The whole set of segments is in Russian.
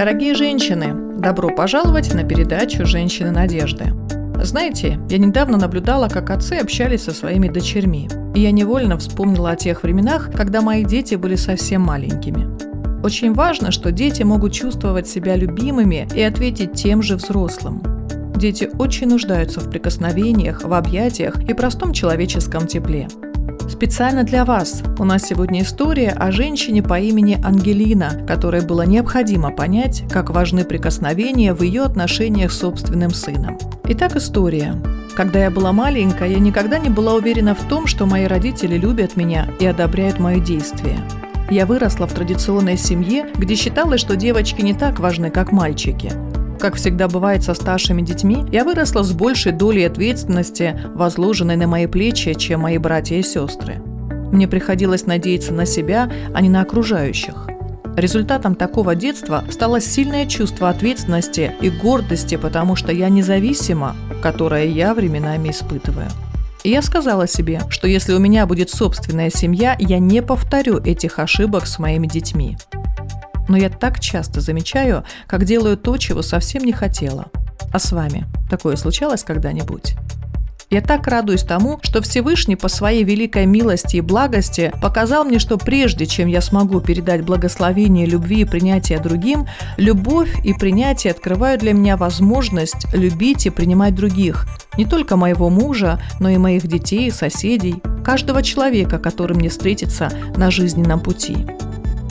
Дорогие женщины, добро пожаловать на передачу «Женщины надежды». Знаете, я недавно наблюдала, как отцы общались со своими дочерьми. И я невольно вспомнила о тех временах, когда мои дети были совсем маленькими. Очень важно, что дети могут чувствовать себя любимыми и ответить тем же взрослым. Дети очень нуждаются в прикосновениях, в объятиях и простом человеческом тепле. Специально для вас у нас сегодня история о женщине по имени Ангелина, которой было необходимо понять, как важны прикосновения в ее отношениях с собственным сыном. Итак, история. Когда я была маленькая, я никогда не была уверена в том, что мои родители любят меня и одобряют мои действия. Я выросла в традиционной семье, где считалось, что девочки не так важны, как мальчики. Как всегда бывает со старшими детьми, я выросла с большей долей ответственности, возложенной на мои плечи, чем мои братья и сестры. Мне приходилось надеяться на себя, а не на окружающих. Результатом такого детства стало сильное чувство ответственности и гордости, потому что я независима, которое я временами испытываю. И я сказала себе, что если у меня будет собственная семья, я не повторю этих ошибок с моими детьми. Но я так часто замечаю, как делаю то, чего совсем не хотела. А с вами такое случалось когда-нибудь? Я так радуюсь тому, что Всевышний по своей великой милости и благости показал мне, что прежде чем я смогу передать благословение любви и принятие другим, любовь и принятие открывают для меня возможность любить и принимать других, не только моего мужа, но и моих детей, соседей, каждого человека, который мне встретится на жизненном пути.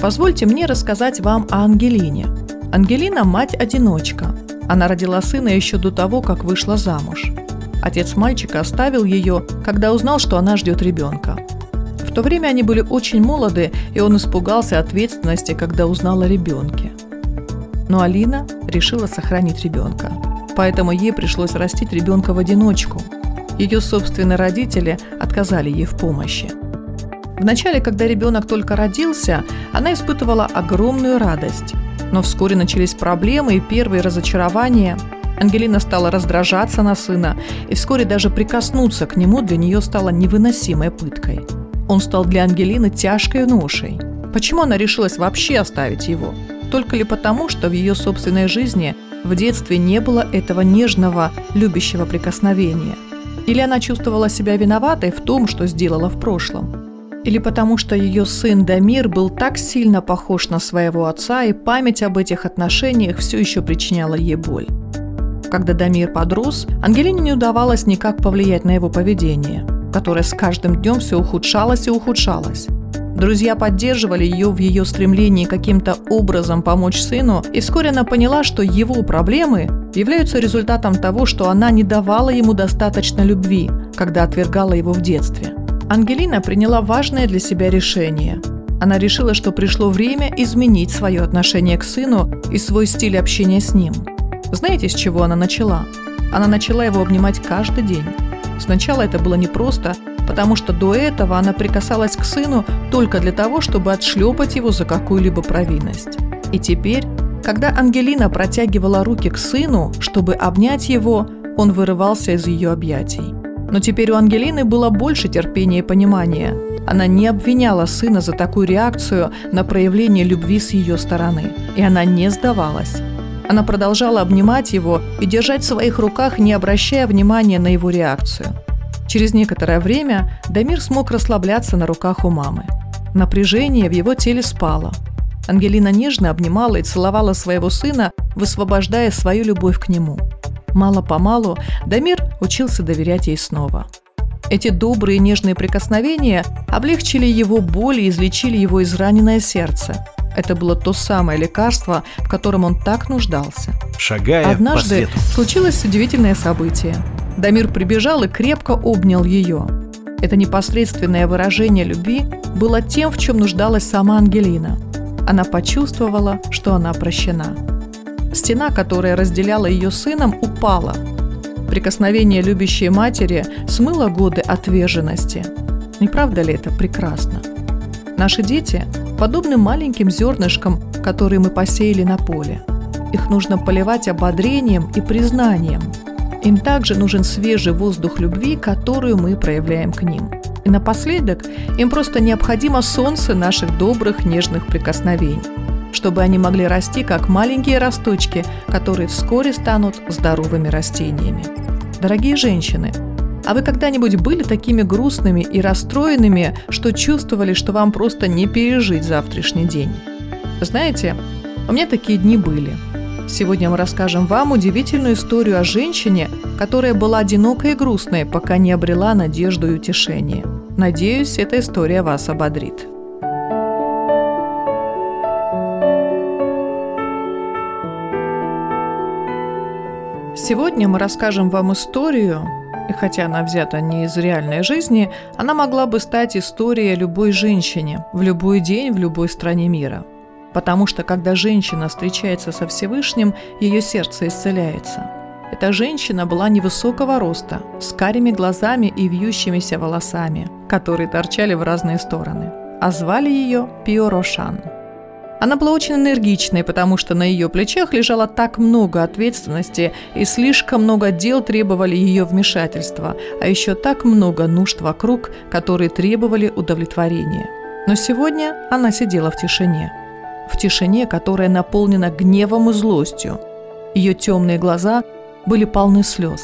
Позвольте мне рассказать вам о Ангелине. Ангелина – мать-одиночка. Она родила сына еще до того, как вышла замуж. Отец мальчика оставил ее, когда узнал, что она ждет ребенка. В то время они были очень молоды, и он испугался ответственности, когда узнал о ребенке. Но Алина решила сохранить ребенка. Поэтому ей пришлось растить ребенка в одиночку. Ее собственные родители отказали ей в помощи. Вначале, когда ребенок только родился, она испытывала огромную радость. Но вскоре начались проблемы и первые разочарования. Ангелина стала раздражаться на сына, и вскоре даже прикоснуться к нему для нее стало невыносимой пыткой. Он стал для Ангелины тяжкой ношей. Почему она решилась вообще оставить его? Только ли потому, что в ее собственной жизни в детстве не было этого нежного, любящего прикосновения? Или она чувствовала себя виноватой в том, что сделала в прошлом? Или потому что ее сын Дамир был так сильно похож на своего отца, и память об этих отношениях все еще причиняла ей боль. Когда Дамир подрос, Ангелине не удавалось никак повлиять на его поведение, которое с каждым днем все ухудшалось и ухудшалось. Друзья поддерживали ее в ее стремлении каким-то образом помочь сыну, и вскоре она поняла, что его проблемы являются результатом того, что она не давала ему достаточно любви, когда отвергала его в детстве. Ангелина приняла важное для себя решение. Она решила, что пришло время изменить свое отношение к сыну и свой стиль общения с ним. Знаете, с чего она начала? Она начала его обнимать каждый день. Сначала это было непросто, потому что до этого она прикасалась к сыну только для того, чтобы отшлепать его за какую-либо провинность. И теперь, когда Ангелина протягивала руки к сыну, чтобы обнять его, он вырывался из ее объятий. Но теперь у Ангелины было больше терпения и понимания. Она не обвиняла сына за такую реакцию на проявление любви с ее стороны. И она не сдавалась. Она продолжала обнимать его и держать в своих руках, не обращая внимания на его реакцию. Через некоторое время Дамир смог расслабляться на руках у мамы. Напряжение в его теле спало. Ангелина нежно обнимала и целовала своего сына, высвобождая свою любовь к нему – Мало-помалу Дамир учился доверять ей снова. Эти добрые нежные прикосновения облегчили его боль и излечили его израненное сердце. Это было то самое лекарство, в котором он так нуждался. Шагая Однажды по свету. случилось удивительное событие. Дамир прибежал и крепко обнял ее. Это непосредственное выражение любви было тем, в чем нуждалась сама Ангелина. она почувствовала, что она прощена. Стена, которая разделяла ее сыном, упала. Прикосновение любящей матери смыло годы отверженности. Не правда ли это прекрасно? Наши дети подобны маленьким зернышкам, которые мы посеяли на поле. Их нужно поливать ободрением и признанием. Им также нужен свежий воздух любви, которую мы проявляем к ним. И напоследок им просто необходимо солнце наших добрых нежных прикосновений, чтобы они могли расти как маленькие росточки, которые вскоре станут здоровыми растениями. Дорогие женщины, а вы когда-нибудь были такими грустными и расстроенными, что чувствовали, что вам просто не пережить завтрашний день? Знаете, у меня такие дни были. Сегодня мы расскажем вам удивительную историю о женщине, которая была одинокой и грустной, пока не обрела надежду и утешение. Надеюсь, эта история вас ободрит. Сегодня мы расскажем вам историю, и хотя она взята не из реальной жизни, она могла бы стать историей любой женщине в любой день в любой стране мира – Потому что когда женщина встречается со Всевышним, ее сердце исцеляется. Эта женщина была невысокого роста, с карими глазами и вьющимися волосами, которые торчали в разные стороны. А звали ее Пио Рошан. Она была очень энергичной, потому что на ее плечах лежало так много ответственности, и слишком много дел требовали ее вмешательства, а еще так много нужд вокруг, которые требовали удовлетворения. Но сегодня она сидела в тишине – в тишине, которая наполнена гневом и злостью. Ее темные глаза были полны слез.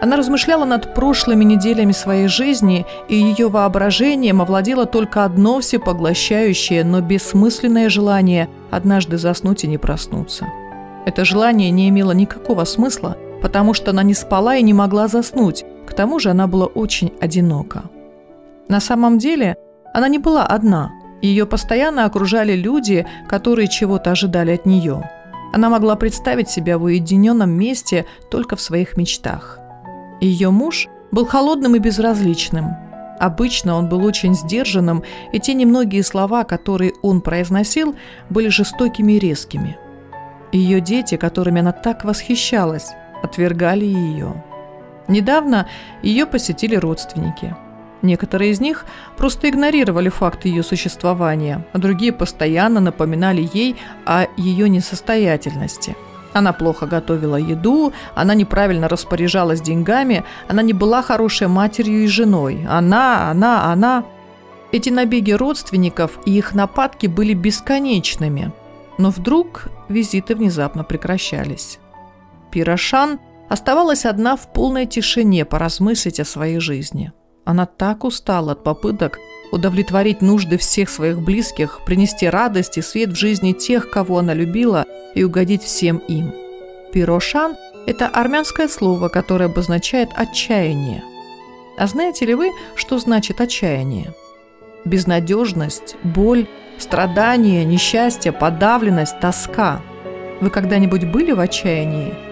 Она размышляла над прошлыми неделями своей жизни, и ее воображением овладело только одно всепоглощающее, но бессмысленное желание однажды заснуть и не проснуться. Это желание не имело никакого смысла, потому что она не спала и не могла заснуть, к тому же она была очень одинока. На самом деле она не была одна – ее постоянно окружали люди, которые чего-то ожидали от нее. Она могла представить себя в уединенном месте только в своих мечтах. Ее муж был холодным и безразличным. Обычно он был очень сдержанным, и те немногие слова, которые он произносил, были жестокими и резкими. Ее дети, которыми она так восхищалась, отвергали ее. Недавно ее посетили родственники – Некоторые из них просто игнорировали факт ее существования, а другие постоянно напоминали ей о ее несостоятельности. Она плохо готовила еду, она неправильно распоряжалась деньгами, она не была хорошей матерью и женой. Она, она, она. Эти набеги родственников и их нападки были бесконечными. Но вдруг визиты внезапно прекращались. Пирошан оставалась одна в полной тишине поразмыслить о своей жизни – она так устала от попыток удовлетворить нужды всех своих близких, принести радость и свет в жизни тех, кого она любила, и угодить всем им. Пирошан – это армянское слово, которое обозначает отчаяние. А знаете ли вы, что значит отчаяние? Безнадежность, боль, страдание, несчастье, подавленность, тоска. Вы когда-нибудь были в отчаянии?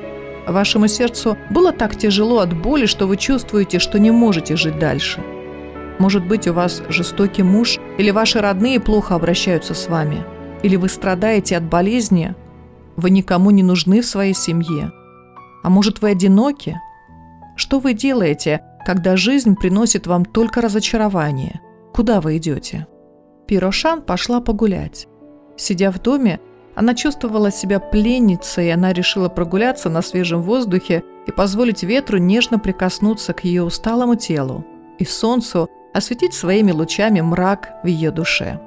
Вашему сердцу было так тяжело от боли, что вы чувствуете, что не можете жить дальше. Может быть, у вас жестокий муж, или ваши родные плохо обращаются с вами, или вы страдаете от болезни, вы никому не нужны в своей семье. А может, вы одиноки? Что вы делаете, когда жизнь приносит вам только разочарование? Куда вы идете? Пирошан пошла погулять. Сидя в доме, она чувствовала себя пленницей, и она решила прогуляться на свежем воздухе и позволить ветру нежно прикоснуться к ее усталому телу и солнцу осветить своими лучами мрак в ее душе.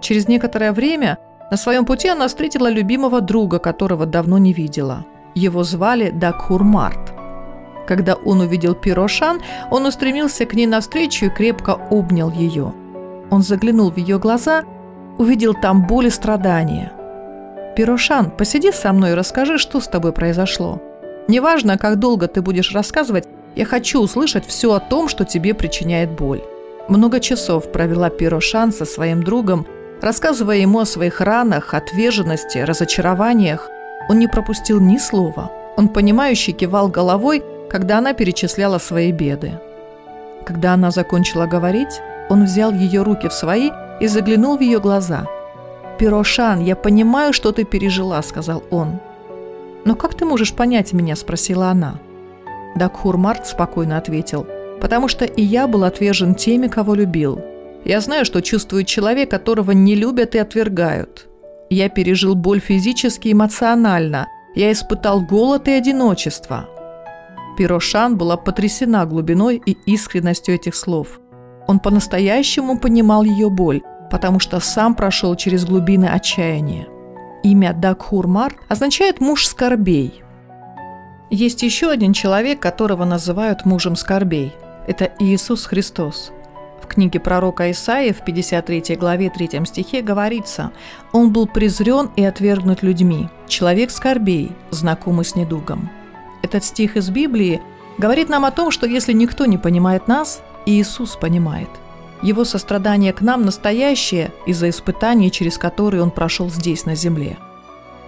Через некоторое время на своем пути она встретила любимого друга, которого давно не видела. Его звали Дакхурмарт. Когда он увидел Пирошан, он устремился к ней навстречу и крепко обнял ее. Он заглянул в ее глаза, увидел там боль и страдания. «Пирошан, посиди со мной и расскажи, что с тобой произошло. Неважно, как долго ты будешь рассказывать, я хочу услышать все о том, что тебе причиняет боль». Много часов провела Пирошан со своим другом, рассказывая ему о своих ранах, отверженности, разочарованиях. Он не пропустил ни слова. Он понимающе кивал головой, когда она перечисляла свои беды. Когда она закончила говорить, он взял ее руки в свои и заглянул в ее глаза – «Пирошан, я понимаю, что ты пережила», — сказал он. «Но как ты можешь понять меня?» — спросила она. Дакхур Март спокойно ответил. «Потому что и я был отвержен теми, кого любил. Я знаю, что чувствует человек, которого не любят и отвергают. Я пережил боль физически и эмоционально. Я испытал голод и одиночество». Пирошан была потрясена глубиной и искренностью этих слов. Он по-настоящему понимал ее боль, потому что сам прошел через глубины отчаяния. Имя Дакхурмар означает «муж скорбей». Есть еще один человек, которого называют мужем скорбей. Это Иисус Христос. В книге пророка Исаия в 53 главе 3 стихе говорится «Он был презрен и отвергнут людьми, человек скорбей, знакомый с недугом». Этот стих из Библии говорит нам о том, что если никто не понимает нас, Иисус понимает. Его сострадание к нам настоящее из-за испытаний, через которые Он прошел здесь, на земле.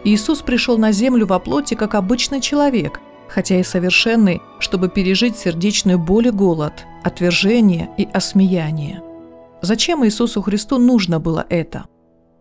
Иисус пришел на землю во плоти как обычный человек, хотя и совершенный, чтобы пережить сердечную боль и голод, отвержение и осмеяние. Зачем Иисусу Христу нужно было это?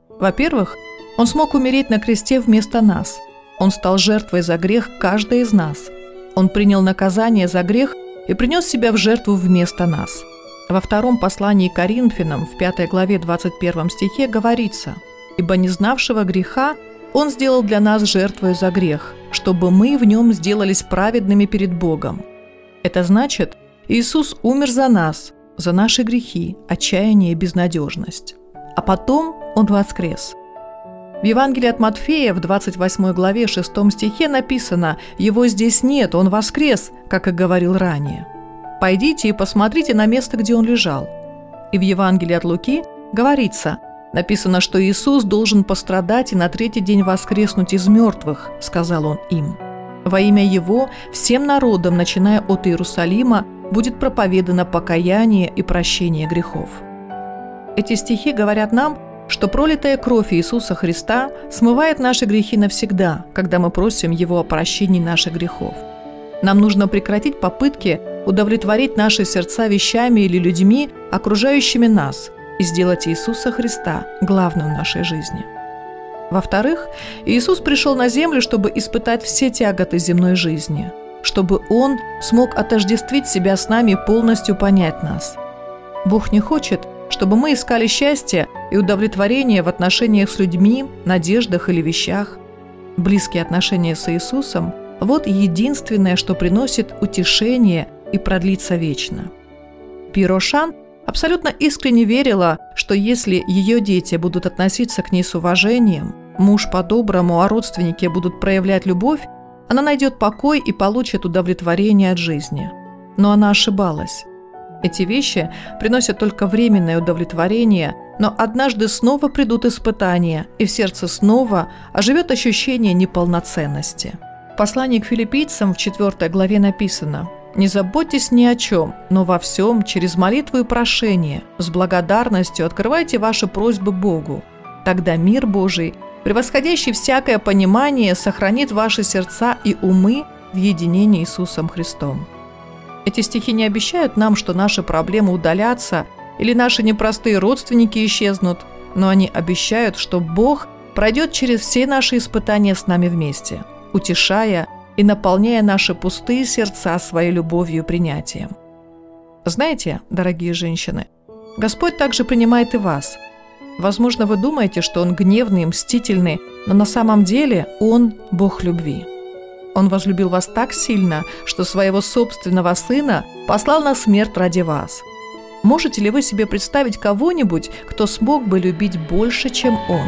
Во-первых, Он смог умереть на кресте вместо нас. Он стал жертвой за грех каждой из нас. Он принял наказание за грех и принес себя в жертву вместо нас. Во втором послании Коринфянам в 5 главе 21 стихе говорится «Ибо не знавшего греха Он сделал для нас жертвою за грех, чтобы мы в нем сделались праведными перед Богом». Это значит, Иисус умер за нас, за наши грехи, отчаяние и безнадежность. А потом Он воскрес – в Евангелии от Матфея в 28 главе 6 стихе написано «Его здесь нет, он воскрес», как и говорил ранее. Пойдите и посмотрите на место, где он лежал. И в Евангелии от Луки говорится «Написано, что Иисус должен пострадать и на третий день воскреснуть из мертвых», – сказал он им. Во имя Его всем народам, начиная от Иерусалима, будет проповедано покаяние и прощение грехов. Эти стихи говорят нам – что пролитая кровь Иисуса Христа смывает наши грехи навсегда, когда мы просим Его о прощении наших грехов. Нам нужно прекратить попытки удовлетворить наши сердца вещами или людьми, окружающими нас, и сделать Иисуса Христа главным в нашей жизни. Во-вторых, Иисус пришел на землю, чтобы испытать все тяготы земной жизни, чтобы Он смог отождествить себя с нами и полностью понять нас. Бог не хочет, чтобы мы искали счастье и удовлетворение в отношениях с людьми, надеждах или вещах. Близкие отношения с Иисусом – вот единственное, что приносит утешение и продлится вечно. Пирошан абсолютно искренне верила, что если ее дети будут относиться к ней с уважением, муж по-доброму, а родственники будут проявлять любовь, она найдет покой и получит удовлетворение от жизни. Но она ошибалась. Эти вещи приносят только временное удовлетворение, но однажды снова придут испытания, и в сердце снова оживет ощущение неполноценности. В послании к филиппийцам в 4 главе написано «Не заботьтесь ни о чем, но во всем, через молитву и прошение, с благодарностью открывайте ваши просьбы Богу. Тогда мир Божий, превосходящий всякое понимание, сохранит ваши сердца и умы в единении Иисусом Христом». Эти стихи не обещают нам, что наши проблемы удалятся или наши непростые родственники исчезнут, но они обещают, что Бог пройдет через все наши испытания с нами вместе, утешая и наполняя наши пустые сердца своей любовью и принятием. Знаете, дорогие женщины, Господь также принимает и вас. Возможно, вы думаете, что Он гневный, мстительный, но на самом деле Он – Бог любви. Он возлюбил вас так сильно, что своего собственного сына послал на смерть ради вас. Можете ли вы себе представить кого-нибудь, кто смог бы любить больше, чем он?